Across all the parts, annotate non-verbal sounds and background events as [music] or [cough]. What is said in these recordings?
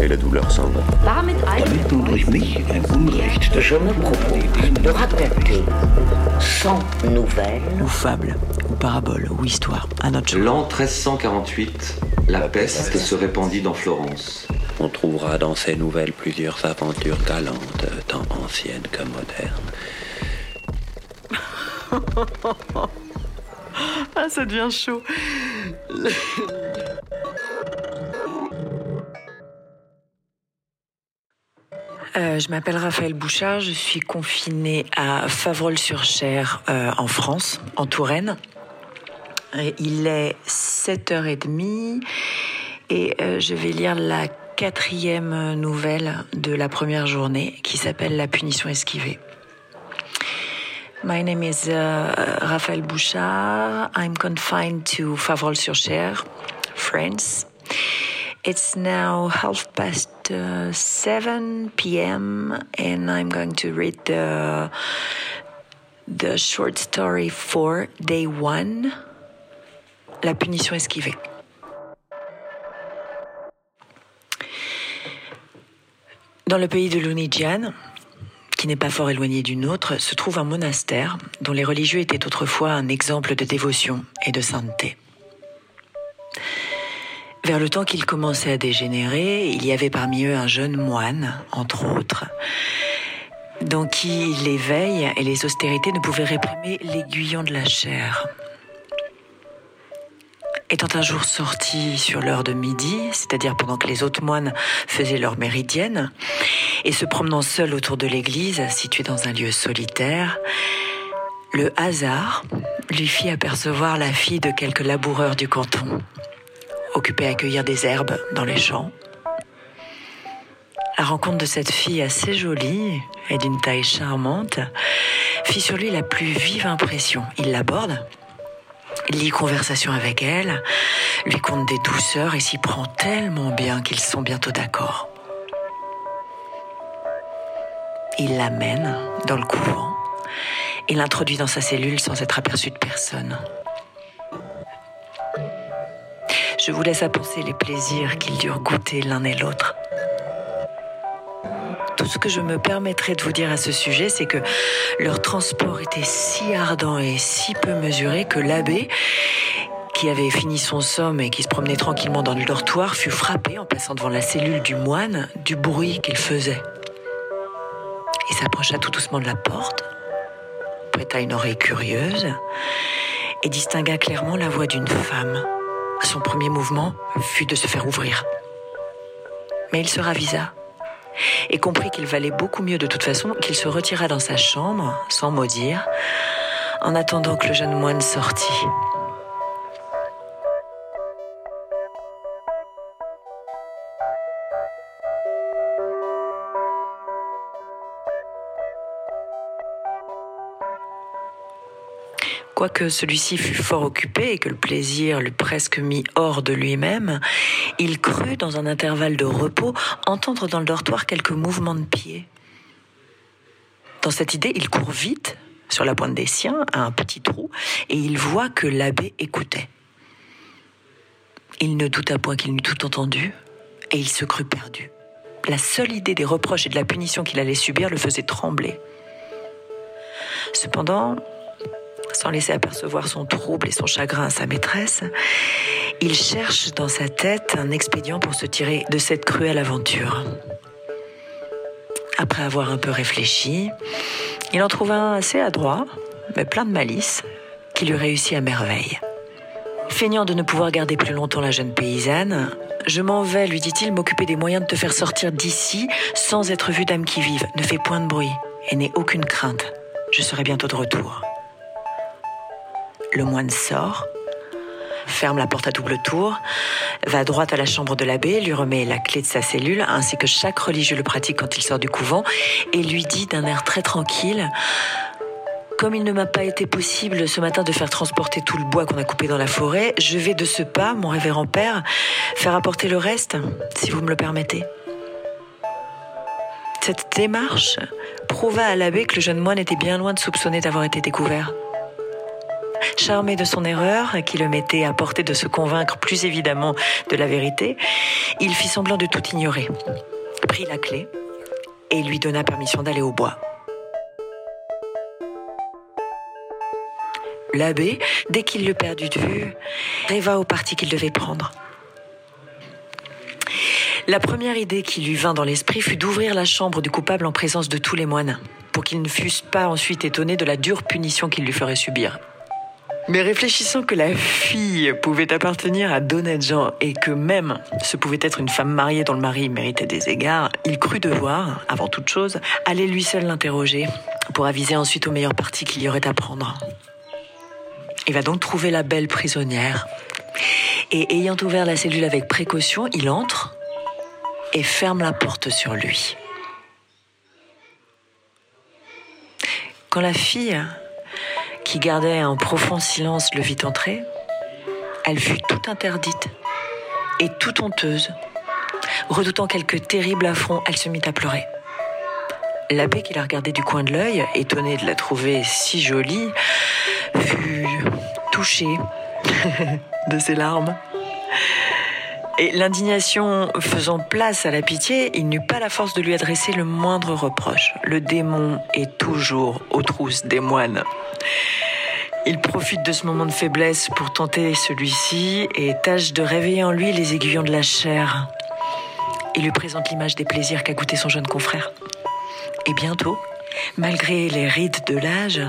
et la douleur s'en va. Damit Damit durch mich ein Unrecht Je me propose de raconter 100 nouvelles ou fable, ou parabole, ou histoire, à notre L'an 1348, la peste se répandit dans Florence. On trouvera dans ces nouvelles plusieurs aventures galantes, tant anciennes que modernes. [laughs] Ah, ça devient chaud. Euh, je m'appelle Raphaël Bouchard, je suis confinée à Favrol-sur-Cher euh, en France, en Touraine. Et il est 7h30 et euh, je vais lire la quatrième nouvelle de la première journée qui s'appelle La punition esquivée. My name is Raphaël Bouchard. I'm confined to Favrol-sur-Cher, France. It's now half past uh, 7 p.m. and I'm going to read the the short story for day one. La punition esquivée. Dans le pays de Lunigian, qui n'est pas fort éloigné du nôtre, se trouve un monastère dont les religieux étaient autrefois un exemple de dévotion et de sainteté. Vers le temps qu'ils commençaient à dégénérer, il y avait parmi eux un jeune moine, entre autres, dans qui l'éveil et les austérités ne pouvaient réprimer l'aiguillon de la chair. Étant un jour sorti sur l'heure de midi, c'est-à-dire pendant que les autres moines faisaient leur méridienne, et se promenant seul autour de l'église, située dans un lieu solitaire, le hasard lui fit apercevoir la fille de quelques laboureurs du canton, occupés à cueillir des herbes dans les champs. La rencontre de cette fille assez jolie et d'une taille charmante fit sur lui la plus vive impression. Il l'aborde, lit conversation avec elle, lui conte des douceurs et s'y prend tellement bien qu'ils sont bientôt d'accord. Il l'amène dans le couvent et l'introduit dans sa cellule sans être aperçu de personne. Je vous laisse à penser les plaisirs qu'ils durent goûter l'un et l'autre. Tout ce que je me permettrai de vous dire à ce sujet, c'est que leur transport était si ardent et si peu mesuré que l'abbé, qui avait fini son somme et qui se promenait tranquillement dans le dortoir, fut frappé en passant devant la cellule du moine du bruit qu'il faisait. Il s'approcha tout doucement de la porte, prêta une oreille curieuse et distingua clairement la voix d'une femme. Son premier mouvement fut de se faire ouvrir. Mais il se ravisa et comprit qu'il valait beaucoup mieux de toute façon qu'il se retira dans sa chambre, sans mot dire, en attendant que le jeune moine sortît. Quoique celui-ci fût fort occupé et que le plaisir l'eût presque mis hors de lui-même, il crut, dans un intervalle de repos, entendre dans le dortoir quelques mouvements de pieds. Dans cette idée, il court vite, sur la pointe des siens, à un petit trou, et il voit que l'abbé écoutait. Il ne douta point qu'il n'eût tout entendu, et il se crut perdu. La seule idée des reproches et de la punition qu'il allait subir le faisait trembler. Cependant, sans laisser apercevoir son trouble et son chagrin à sa maîtresse, il cherche dans sa tête un expédient pour se tirer de cette cruelle aventure. Après avoir un peu réfléchi, il en trouva un assez adroit, mais plein de malice, qui lui réussit à merveille. Feignant de ne pouvoir garder plus longtemps la jeune paysanne, je m'en vais, lui dit-il, m'occuper des moyens de te faire sortir d'ici sans être vu d'âme qui vive. Ne fais point de bruit et n'aie aucune crainte. Je serai bientôt de retour. Le moine sort, ferme la porte à double tour, va droit à la chambre de l'abbé, lui remet la clé de sa cellule, ainsi que chaque religieux le pratique quand il sort du couvent, et lui dit d'un air très tranquille comme il ne m'a pas été possible ce matin de faire transporter tout le bois qu'on a coupé dans la forêt, je vais de ce pas, mon révérend père, faire apporter le reste, si vous me le permettez. Cette démarche prouva à l'abbé que le jeune moine était bien loin de soupçonner d'avoir été découvert. Charmé de son erreur, qui le mettait à portée de se convaincre plus évidemment de la vérité, il fit semblant de tout ignorer, prit la clé et lui donna permission d'aller au bois. L'abbé, dès qu'il le perdit de vue, rêva au parti qu'il devait prendre. La première idée qui lui vint dans l'esprit fut d'ouvrir la chambre du coupable en présence de tous les moines, pour qu'ils ne fussent pas ensuite étonnés de la dure punition qu'il lui ferait subir. Mais réfléchissant que la fille pouvait appartenir à d'honnêtes gens et que même ce pouvait être une femme mariée dont le mari méritait des égards, il crut devoir, avant toute chose, aller lui seul l'interroger pour aviser ensuite au meilleur parti qu'il y aurait à prendre. Il va donc trouver la belle prisonnière. Et ayant ouvert la cellule avec précaution, il entre et ferme la porte sur lui. Quand la fille, qui gardait un profond silence, le vit entrer, elle fut toute interdite et toute honteuse. Redoutant quelque terrible affront, elle se mit à pleurer. L'abbé qui la regardait du coin de l'œil, étonné de la trouver si jolie, fut touché [laughs] de ses larmes. Et l'indignation faisant place à la pitié, il n'eut pas la force de lui adresser le moindre reproche. Le démon est toujours aux trousses des moines. Il profite de ce moment de faiblesse pour tenter celui-ci et tâche de réveiller en lui les aiguillons de la chair. Il lui présente l'image des plaisirs qu'a goûté son jeune confrère. Et bientôt, malgré les rides de l'âge,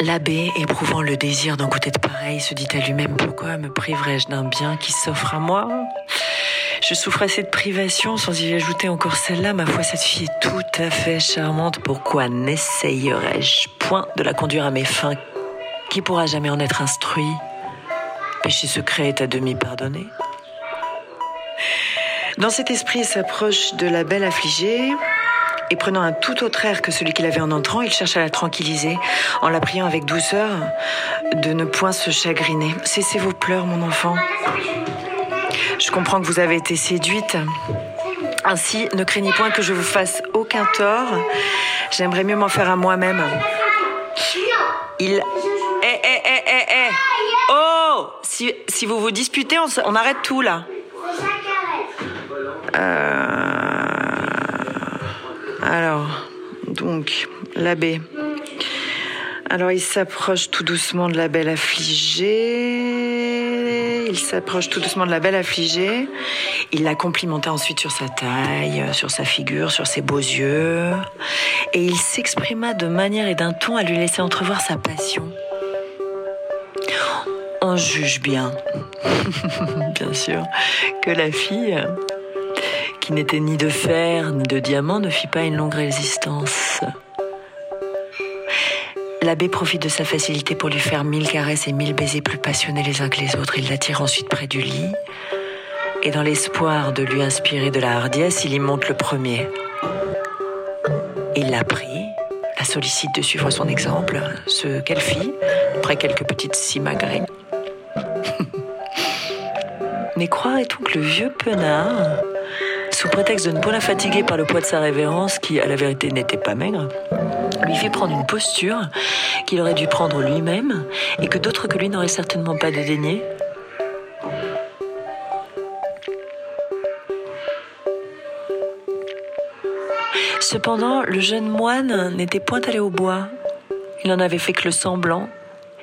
L'abbé, éprouvant le désir d'en goûter de pareil, se dit à lui-même pourquoi me priverais-je d'un bien qui s'offre à moi? Je souffre assez de privation sans y ajouter encore celle-là. Ma foi, cette fille est tout à fait charmante. Pourquoi n'essayerais-je point de la conduire à mes fins Qui pourra jamais en être instruit? Péché secret est à demi pardonné. Dans cet esprit, il s'approche de la belle affligée et prenant un tout autre air que celui qu'il avait en entrant, il cherche à la tranquilliser en la priant avec douceur de ne point se chagriner. Cessez vos pleurs, mon enfant. Je comprends que vous avez été séduite. Ainsi, ne craignez point que je vous fasse aucun tort. J'aimerais mieux m'en faire à moi-même. Il... si, vous vous disputez, on, on arrête tout, là. Euh... Alors, donc, l'abbé. Alors, il s'approche tout doucement de la belle affligée. Il s'approche tout doucement de la belle affligée. Il la complimenta ensuite sur sa taille, sur sa figure, sur ses beaux yeux. Et il s'exprima de manière et d'un ton à lui laisser entrevoir sa passion. On juge bien, [laughs] bien sûr, que la fille qui n'était ni de fer ni de diamant, ne fit pas une longue résistance. L'abbé profite de sa facilité pour lui faire mille caresses et mille baisers plus passionnés les uns que les autres. Il l'attire ensuite près du lit et dans l'espoir de lui inspirer de la hardiesse, il y monte le premier. Il la prie, la sollicite de suivre son exemple, ce qu'elle fit, après quelques petites simagrées. Mais croirait-on que le vieux penard sous prétexte de ne pas la fatiguer par le poids de sa révérence, qui à la vérité n'était pas maigre, lui fit prendre une posture qu'il aurait dû prendre lui-même et que d'autres que lui n'auraient certainement pas dédaigné. Cependant, le jeune moine n'était point allé au bois. Il n'en avait fait que le semblant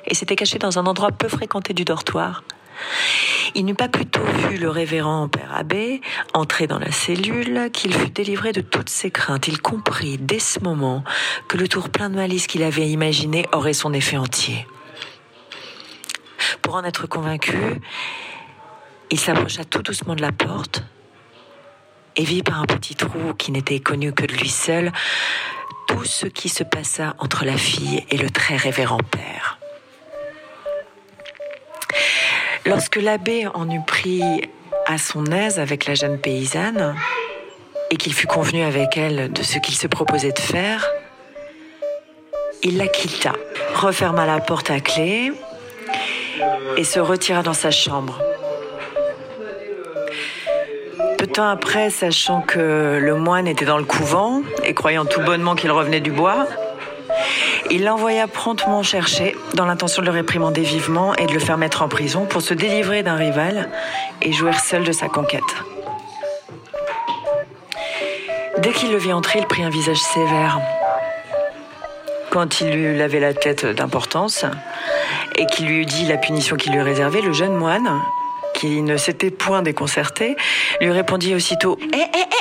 et s'était caché dans un endroit peu fréquenté du dortoir. Il n'eut pas plutôt vu le révérend père abbé entrer dans la cellule qu'il fut délivré de toutes ses craintes. Il comprit dès ce moment que le tour plein de malice qu'il avait imaginé aurait son effet entier. Pour en être convaincu, il s'approcha tout doucement de la porte et vit par un petit trou qui n'était connu que de lui seul tout ce qui se passa entre la fille et le très révérend père. Lorsque l'abbé en eut pris à son aise avec la jeune paysanne, et qu'il fut convenu avec elle de ce qu'il se proposait de faire, il la quitta, referma la porte à clé et se retira dans sa chambre. Peu de temps après, sachant que le moine était dans le couvent et croyant tout bonnement qu'il revenait du bois, il l'envoya promptement chercher dans l'intention de le réprimander vivement et de le faire mettre en prison pour se délivrer d'un rival et jouir seul de sa conquête. Dès qu'il le vit entrer, il prit un visage sévère. Quand il lui lavait la tête d'importance et qu'il lui eut dit la punition qu'il lui réservait, le jeune moine, qui ne s'était point déconcerté, lui répondit aussitôt Eh, eh,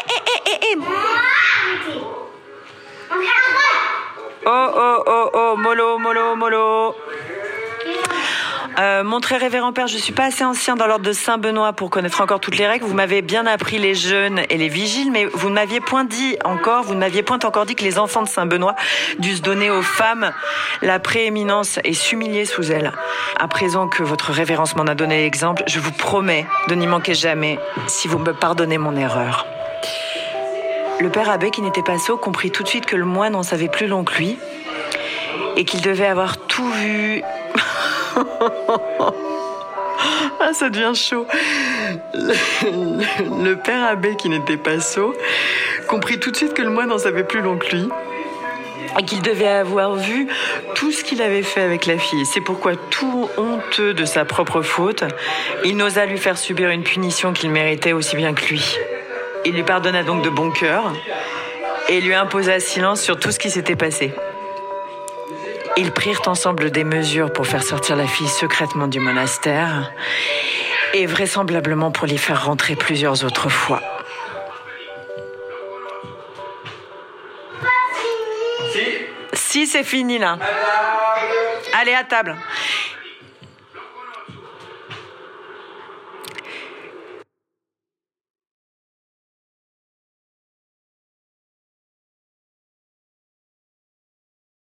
Oh, oh, oh, oh, mollo, mollo, mollo. Euh, mon très révérend père, je suis pas assez ancien dans l'ordre de Saint-Benoît pour connaître encore toutes les règles. Vous m'avez bien appris les jeûnes et les vigiles, mais vous ne m'aviez point dit encore, vous ne m'aviez point encore dit que les enfants de Saint-Benoît dussent donner aux femmes la prééminence et s'humilier sous elles. À présent que votre révérence m'en a donné l'exemple, je vous promets de n'y manquer jamais si vous me pardonnez mon erreur. Le père abbé, qui n'était pas sot, comprit tout de suite que le moine en savait plus long que lui et qu'il devait avoir tout vu. [laughs] ah, ça devient chaud. Le, père abbé, qui n'était pas sot, comprit tout de suite que le moine en savait plus long que lui et qu'il devait avoir vu tout ce qu'il avait fait avec la fille. C'est pourquoi, tout honteux de sa propre faute, il n'osa lui faire subir une punition qu'il méritait aussi bien que lui. Il lui pardonna donc de bon cœur et lui imposa silence sur tout ce qui s'était passé. Ils prirent ensemble des mesures pour faire sortir la fille secrètement du monastère et vraisemblablement pour l'y faire rentrer plusieurs autres fois. Si, c'est fini là. Allez à table.